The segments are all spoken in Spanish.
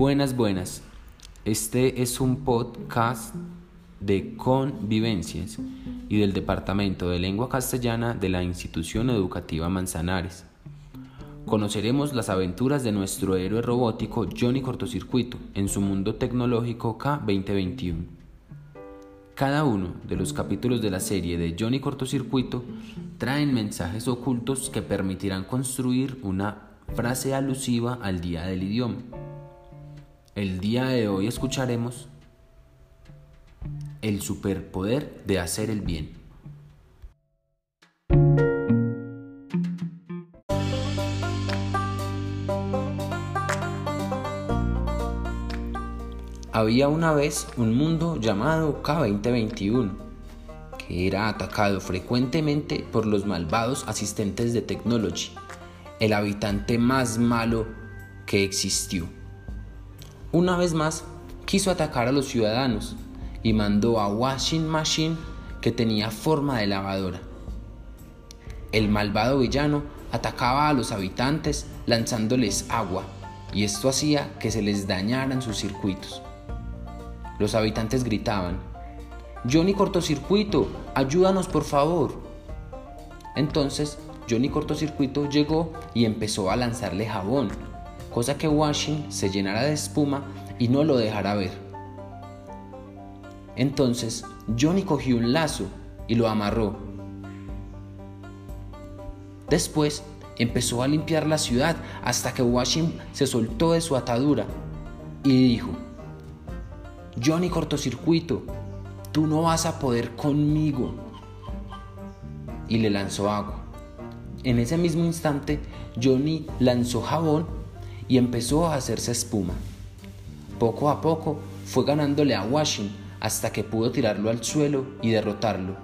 Buenas, buenas. Este es un podcast de convivencias y del Departamento de Lengua Castellana de la Institución Educativa Manzanares. Conoceremos las aventuras de nuestro héroe robótico Johnny Cortocircuito en su mundo tecnológico K2021. Cada uno de los capítulos de la serie de Johnny Cortocircuito traen mensajes ocultos que permitirán construir una frase alusiva al día del idioma. El día de hoy escucharemos el superpoder de hacer el bien. Había una vez un mundo llamado K2021, que era atacado frecuentemente por los malvados asistentes de Technology, el habitante más malo que existió. Una vez más, quiso atacar a los ciudadanos y mandó a Washing Machine que tenía forma de lavadora. El malvado villano atacaba a los habitantes lanzándoles agua y esto hacía que se les dañaran sus circuitos. Los habitantes gritaban, Johnny cortocircuito, ayúdanos por favor. Entonces Johnny cortocircuito llegó y empezó a lanzarle jabón, cosa que Washing se llenara de espuma y no lo dejara ver. Entonces Johnny cogió un lazo y lo amarró. Después empezó a limpiar la ciudad hasta que Washing se soltó de su atadura y dijo, Johnny cortocircuito, tú no vas a poder conmigo. Y le lanzó agua. En ese mismo instante, Johnny lanzó jabón y empezó a hacerse espuma. Poco a poco fue ganándole a Washington hasta que pudo tirarlo al suelo y derrotarlo.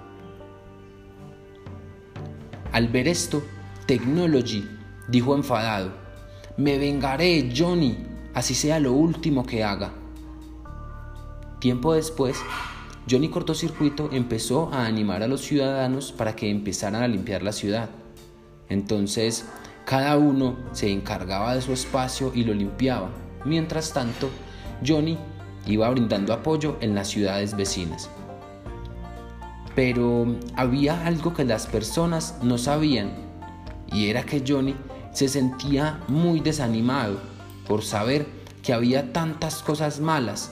Al ver esto, Technology dijo enfadado, Me vengaré, Johnny, así sea lo último que haga. Tiempo después, Johnny Cortocircuito empezó a animar a los ciudadanos para que empezaran a limpiar la ciudad. Entonces, cada uno se encargaba de su espacio y lo limpiaba. Mientras tanto, Johnny iba brindando apoyo en las ciudades vecinas. Pero había algo que las personas no sabían y era que Johnny se sentía muy desanimado por saber que había tantas cosas malas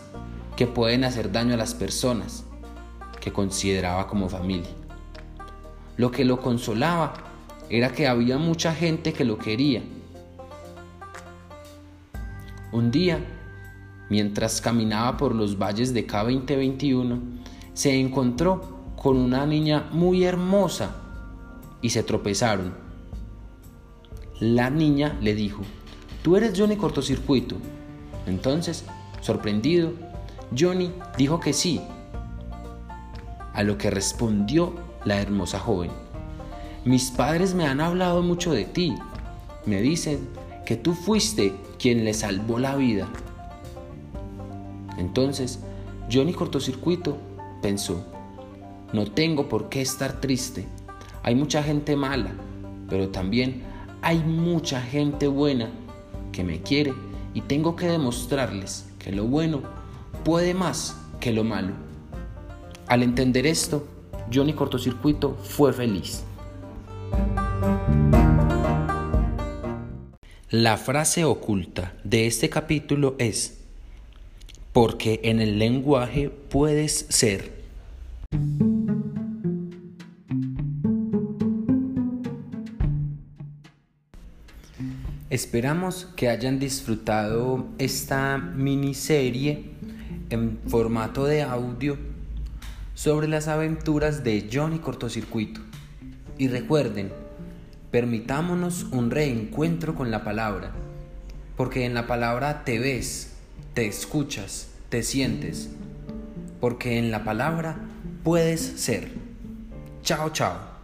que pueden hacer daño a las personas que consideraba como familia. Lo que lo consolaba era que había mucha gente que lo quería. Un día, mientras caminaba por los valles de K2021, se encontró con una niña muy hermosa y se tropezaron. La niña le dijo, tú eres Johnny Cortocircuito. Entonces, sorprendido, Johnny dijo que sí, a lo que respondió la hermosa joven. Mis padres me han hablado mucho de ti. Me dicen que tú fuiste quien le salvó la vida. Entonces, Johnny cortocircuito pensó, no tengo por qué estar triste. Hay mucha gente mala, pero también hay mucha gente buena que me quiere y tengo que demostrarles que lo bueno puede más que lo malo. Al entender esto, Johnny Cortocircuito fue feliz. La frase oculta de este capítulo es, porque en el lenguaje puedes ser. Esperamos que hayan disfrutado esta miniserie en formato de audio sobre las aventuras de Johnny Cortocircuito. Y recuerden, permitámonos un reencuentro con la palabra, porque en la palabra te ves, te escuchas, te sientes, porque en la palabra puedes ser. Chao, chao.